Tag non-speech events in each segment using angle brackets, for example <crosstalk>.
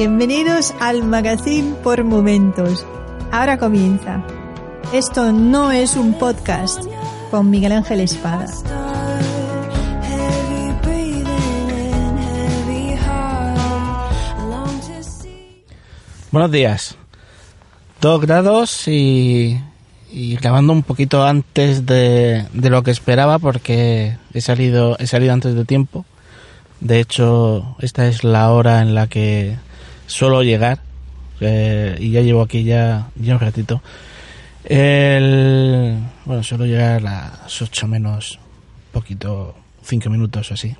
Bienvenidos al Magazine por Momentos. Ahora comienza. Esto no es un podcast con Miguel Ángel Espada. Buenos días. Dos grados y, y grabando un poquito antes de, de, lo que esperaba porque he salido, he salido antes de tiempo. De hecho, esta es la hora en la que suelo llegar eh, y ya llevo aquí ya, ya un ratito. El, bueno, suelo llegar a las 8 menos poquito, 5 minutos o así.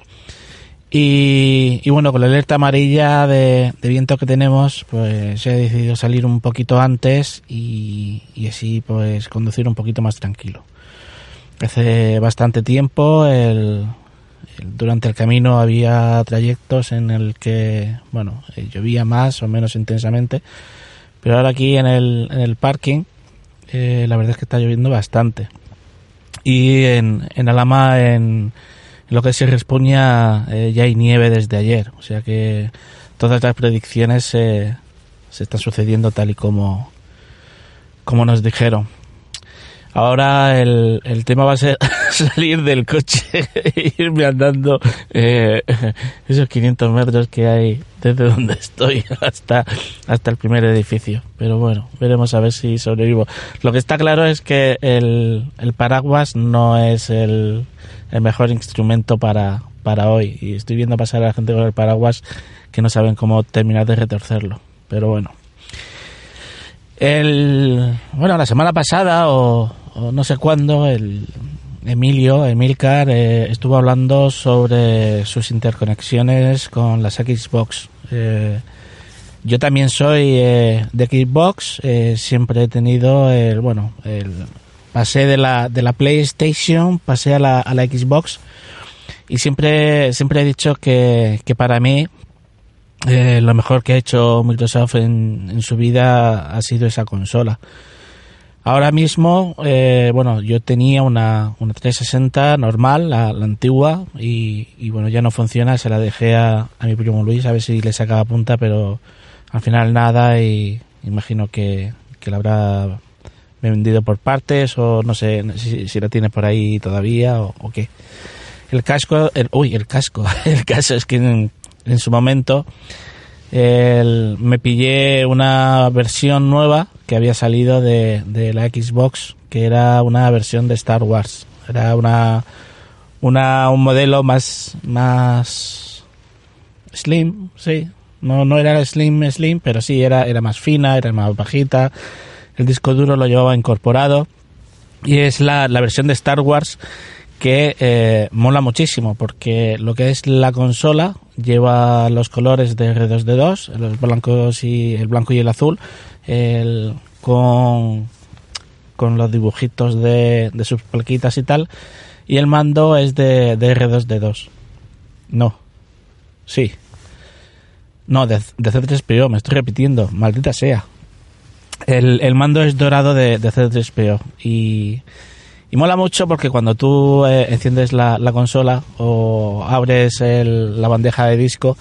Y, y, bueno, con la alerta amarilla de, de, viento que tenemos, pues he decidido salir un poquito antes y, y, así pues conducir un poquito más tranquilo. Hace bastante tiempo, el, durante el camino había trayectos en el que, bueno, eh, llovía más o menos intensamente, pero ahora aquí en el, en el parking, eh, la verdad es que está lloviendo bastante. Y en, en Alama, en lo que se responía eh, ya hay nieve desde ayer, o sea que todas las predicciones se, se están sucediendo tal y como, como nos dijeron. Ahora el, el tema va a ser <laughs> <laughs> salir del coche e irme andando eh, esos 500 metros que hay desde donde estoy hasta, hasta el primer edificio. Pero bueno, veremos a ver si sobrevivo. Lo que está claro es que el, el paraguas no es el, el mejor instrumento para, para hoy. Y estoy viendo pasar a la gente con el paraguas que no saben cómo terminar de retorcerlo. Pero bueno. El, bueno, la semana pasada o, o no sé cuándo, el Emilio, Emilcar, eh, estuvo hablando sobre sus interconexiones con las Xbox. Eh, yo también soy eh, de Xbox, siempre he tenido el, bueno, el, pasé de la, de la PlayStation, pasé a la, a la Xbox y siempre, siempre he dicho que, que para mí eh, lo mejor que ha hecho Microsoft en, en, su vida ha sido esa consola. Ahora mismo, eh, bueno, yo tenía una, una 360 normal, la, la antigua, y, bueno, ya no funciona, se la dejé a, a, mi primo Luis a ver si le sacaba punta, pero al final nada y imagino que, que la habrá vendido por partes o no sé si, si la tiene por ahí todavía o, o qué. El casco, el, uy, el casco, <laughs> el caso es que en, en su momento el, me pillé una versión nueva que había salido de, de, la Xbox que era una versión de Star Wars. Era una una un modelo más más slim sí. No no era slim slim pero sí era era más fina era más bajita. El disco duro lo llevaba incorporado. Y es la, la versión de Star Wars que eh, mola muchísimo porque lo que es la consola lleva los colores de R2D2, los blancos y el blanco y el azul, el, con, con los dibujitos de, de sus plaquitas y tal, y el mando es de, de R2D2. No. Sí. No, de, de C3PO, me estoy repitiendo, maldita sea. El, el mando es dorado de, de C3PO y y mola mucho porque cuando tú eh, enciendes la, la, consola o abres el, la bandeja de disco,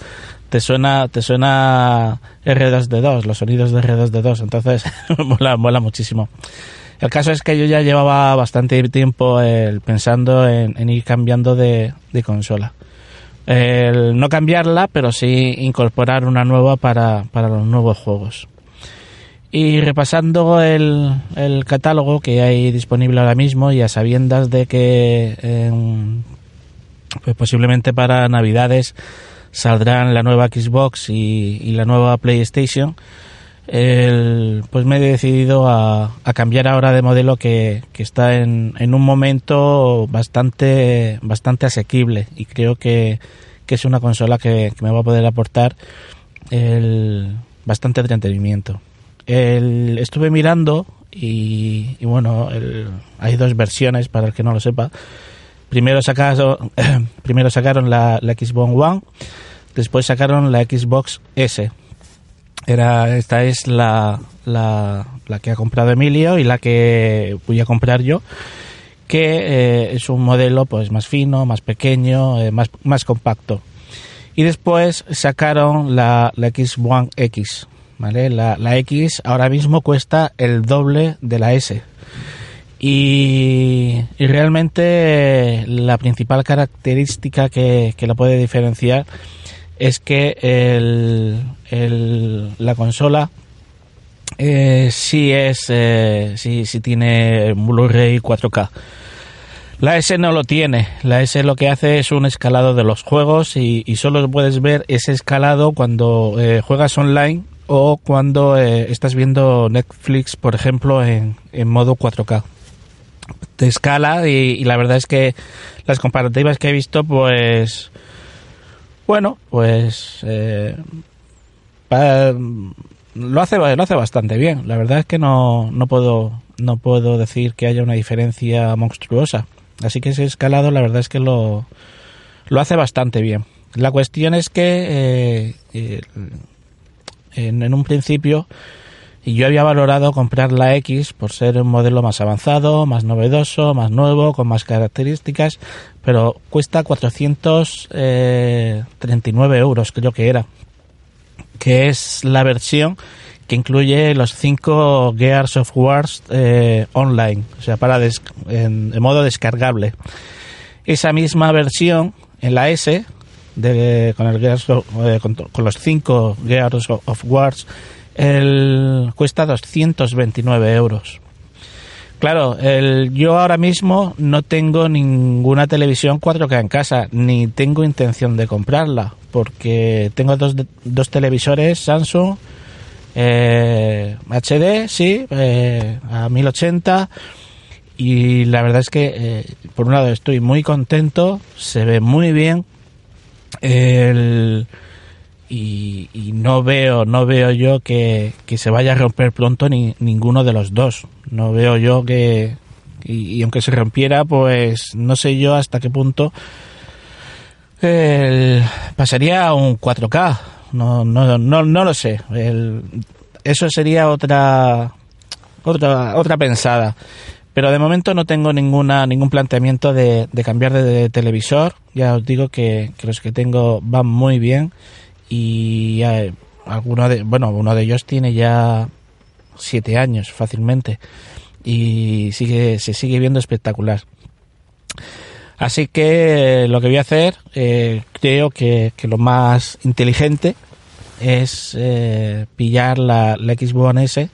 te suena, te suena R2D2, los sonidos de R2D2. Entonces, <laughs> mola, mola muchísimo. El caso es que yo ya llevaba bastante tiempo el, pensando en, en, ir cambiando de, de consola. El no cambiarla, pero sí incorporar una nueva para, para los nuevos juegos. Y repasando el, el, catálogo que hay disponible ahora mismo y a sabiendas de que pues posiblemente para Navidades saldrán la nueva Xbox y, la nueva PlayStation, pues me he decidido a, cambiar ahora de modelo que, está en, un momento bastante, bastante asequible y creo que, es una consola que, me va a poder aportar el, bastante entretenimiento. Estuve mirando y, bueno, hay dos versiones para el que no lo sepa. Primero sacaron, <clears throat> primero sacaron la, Xbox One, después sacaron la Xbox S. Era, esta es la, la, que ha comprado Emilio y la que voy a comprar yo, que eh, es un modelo pues más fino, más pequeño, eh, más, más compacto. Y después sacaron la, la Xbox X, ¿vale? La, la X ahora mismo cuesta el doble de la S. Y, realmente la principal característica que, la puede diferenciar es que el, el, la consola eh, sí es eh, sí, sí tiene Blu-ray 4K. La S no lo tiene. La S lo que hace es un escalado de los juegos y, solo puedes ver ese escalado cuando eh, juegas online o cuando eh, estás viendo Netflix, por ejemplo, en, modo 4K. Te escala y, la verdad es que las comparativas que he visto, pues, bueno, pues eh, lo hace lo hace bastante bien. La verdad es que no, no puedo no puedo decir que haya una diferencia monstruosa. Así que ese escalado, la verdad es que lo lo hace bastante bien. La cuestión es que eh, en, un principio y yo había valorado comprar la X por ser un modelo más avanzado, más novedoso, más nuevo, con más características, pero cuesta 439 eh, euros, creo que era, que es la versión que incluye los 5 Gears of Wars eh, online, o sea, para en, modo descargable. Esa misma versión en la S eh, con, los cinco Gears of Wars, el, cuesta 229 euros. Claro, yo ahora mismo no tengo ninguna televisión 4K en casa, ni tengo intención de comprarla, porque tengo dos, dos televisores Samsung eh, HD, sí, eh, a 1080, y la verdad es que, eh, por un lado, estoy muy contento, se ve muy bien, el, y, no veo no veo yo que, se vaya a romper pronto ni, ninguno de los dos. No veo yo que y, aunque se rompiera, pues no sé yo hasta qué punto pasaría a un 4K. No, no, no, no lo sé. eso sería otra otra otra pensada. Pero de momento no tengo ninguna ningún planteamiento de, cambiar de, televisor. Ya os digo que, los que tengo van muy bien y alguno de bueno uno de ellos tiene ya siete años fácilmente y sigue se sigue viendo espectacular. Así que lo que voy a hacer, eh, creo que, lo más inteligente es eh, pillar la, la Xbox S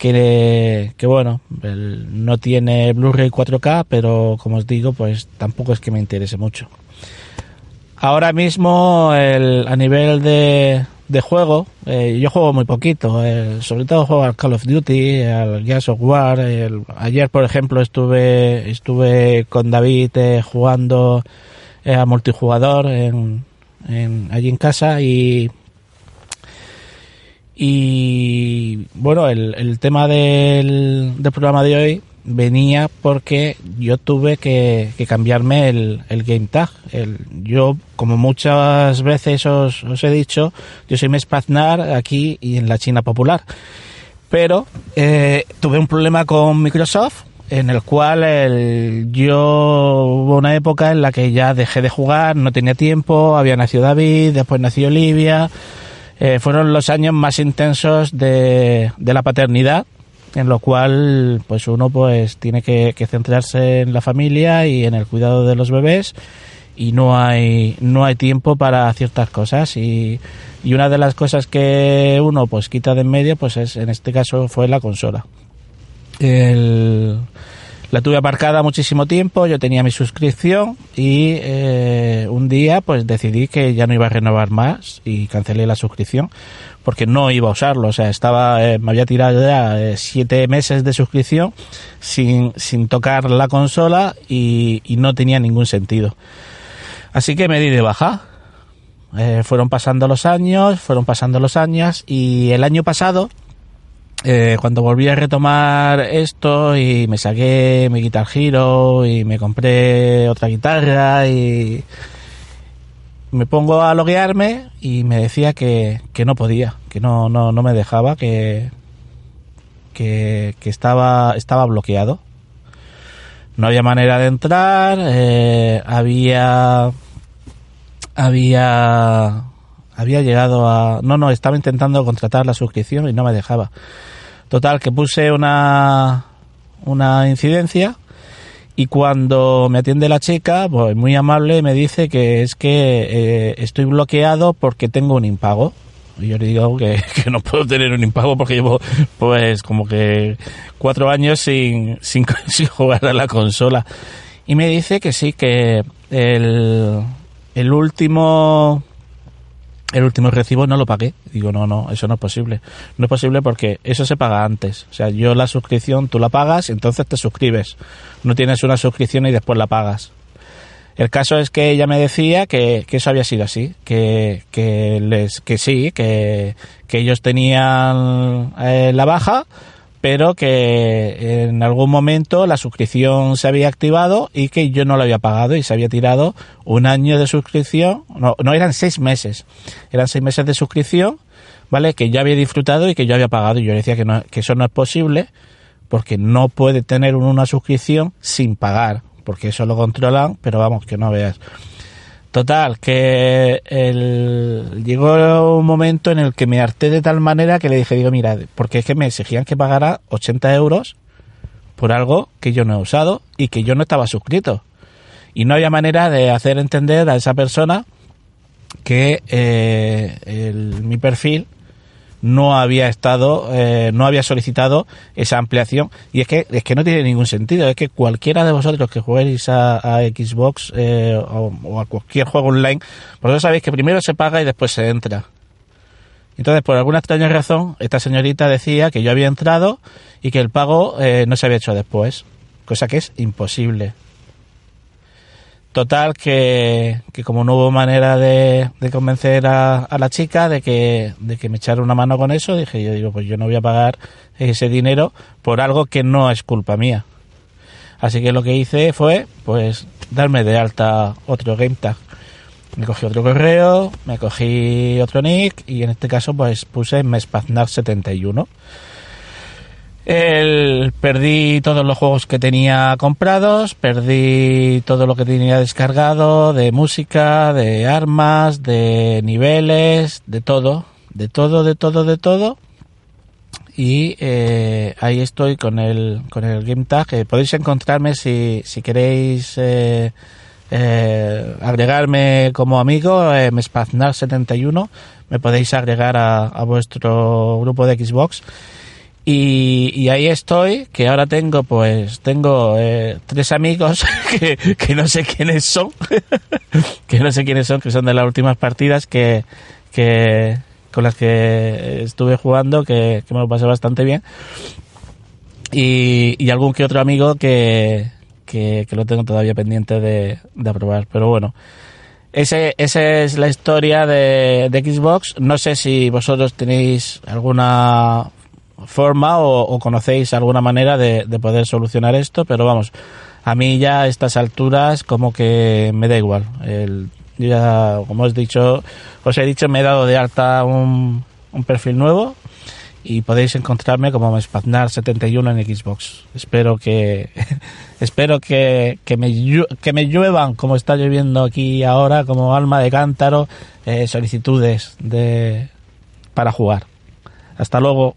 que, que bueno, no tiene Blu-ray 4K, pero como os digo, pues tampoco es que me interese mucho. Ahora mismo, el, a nivel de, de juego, eh, yo juego muy poquito, eh, sobre todo juego al Call of Duty, al Gears of War. ayer, por ejemplo, estuve estuve con David eh, jugando a multijugador en, allí en casa y y bueno, el, el tema del, del, programa de hoy venía porque yo tuve que, cambiarme el, el Game Tag. El, yo, como muchas veces os, os he dicho, yo soy Mespaznar aquí y en la China Popular. Pero eh, tuve un problema con Microsoft en el cual el, yo hubo una época en la que ya dejé de jugar, no tenía tiempo, había nacido David, después nació Olivia eh, fueron los años más intensos de, de, la paternidad, en lo cual pues uno pues tiene que, centrarse en la familia y en el cuidado de los bebés y no hay no hay tiempo para ciertas cosas y, y una de las cosas que uno pues quita de en medio pues es en este caso fue la consola. El, La tuve aparcada muchísimo tiempo, yo tenía mi suscripción y eh, un día pues decidí que ya no iba a renovar más y cancelé la suscripción porque no iba a usarlo, o sea, estaba, eh, me había tirado ya eh, siete meses de suscripción sin, sin tocar la consola y, y no tenía ningún sentido. Así que me di de baja. Fueron pasando los años, fueron pasando los años y el año pasado eh, cuando volví a retomar esto y me saqué mi Guitar Hero y me compré otra guitarra y me pongo a loguearme y me decía que, que no podía, que no, no, no me dejaba, que, que, que estaba, estaba bloqueado. No había manera de entrar, eh, había, había, había llegado a, no, no, estaba intentando contratar la suscripción y no me dejaba. Total, que puse una, una incidencia y cuando me atiende la chica, pues muy amable, me dice que es que eh, estoy bloqueado porque tengo un impago. Y yo le digo que, <laughs> que, no puedo tener un impago porque llevo pues como que cuatro años sin, sin, <laughs> sin jugar a la consola. Y me dice que sí, que el, el último el último recibo no lo pagué. Digo, no, no, eso no es posible. No es posible porque eso se paga antes. O sea, yo la suscripción tú la pagas, entonces te suscribes. No tienes una suscripción y después la pagas. El caso es que ella me decía que, que eso había sido así, que, que, les, que sí, que, que ellos tenían eh, la baja, pero que en algún momento la suscripción se había activado y que yo no lo había pagado y se había tirado un año de suscripción, no, no eran seis meses, eran seis meses de suscripción, ¿vale? Que yo había disfrutado y que yo había pagado y yo decía que, no, que eso no es posible porque no puede tener una suscripción sin pagar, porque eso lo controlan, pero vamos, que no veas. Total, que llegó un momento en el que me harté de tal manera que le dije, digo, mira, porque es que me exigían que pagara 80 euros por algo que yo no he usado y que yo no estaba suscrito. Y no había manera de hacer entender a esa persona que eh, mi perfil no había estado, eh, no había solicitado esa ampliación. Y es que, es que no tiene ningún sentido. Es que cualquiera de vosotros que juguéis a, Xbox eh, o, o, a cualquier juego online, vosotros sabéis que primero se paga y después se entra. Entonces, por alguna extraña razón, esta señorita decía que yo había entrado y que el pago eh, no se había hecho después. Cosa que es imposible. Total, que, que, como no hubo manera de, de convencer a, la chica de que, de que me echara una mano con eso, dije yo, digo, pues yo no voy a pagar ese dinero por algo que no es culpa mía. Así que lo que hice fue, pues, darme de alta otro game tag. Me cogí otro correo, me cogí otro nick y en este caso, pues, puse Mespaznar71. El, perdí todos los juegos que tenía comprados, perdí todo lo que tenía descargado de música, de armas, de niveles, de todo, de todo, de todo, de todo. Y eh, ahí estoy con el, con el Game Tag. Podéis encontrarme si, si queréis eh, eh agregarme como amigo, eh, Mespaznar71. Me podéis agregar a, a vuestro grupo de Xbox. Y, ahí estoy, que ahora tengo, pues, tengo eh, tres amigos <laughs> que, que, no sé quiénes son, <laughs> que no sé quiénes son, que son de las últimas partidas que, que con las que estuve jugando, que, me lo pasé bastante bien. Y, algún que otro amigo que, que, que lo tengo todavía pendiente de, de aprobar. Pero bueno, ese, esa es la historia de, de Xbox. No sé si vosotros tenéis alguna forma o, conocéis alguna manera de, de, poder solucionar esto, pero vamos, a mí ya a estas alturas como que me da igual. El, ya, como os dicho, os he dicho, me he dado de alta un, un perfil nuevo y podéis encontrarme como Spaznar71 en Xbox. Espero que <laughs> espero que, que, me, que me lluevan como está lloviendo aquí ahora como alma de cántaro eh, solicitudes de para jugar. Hasta luego.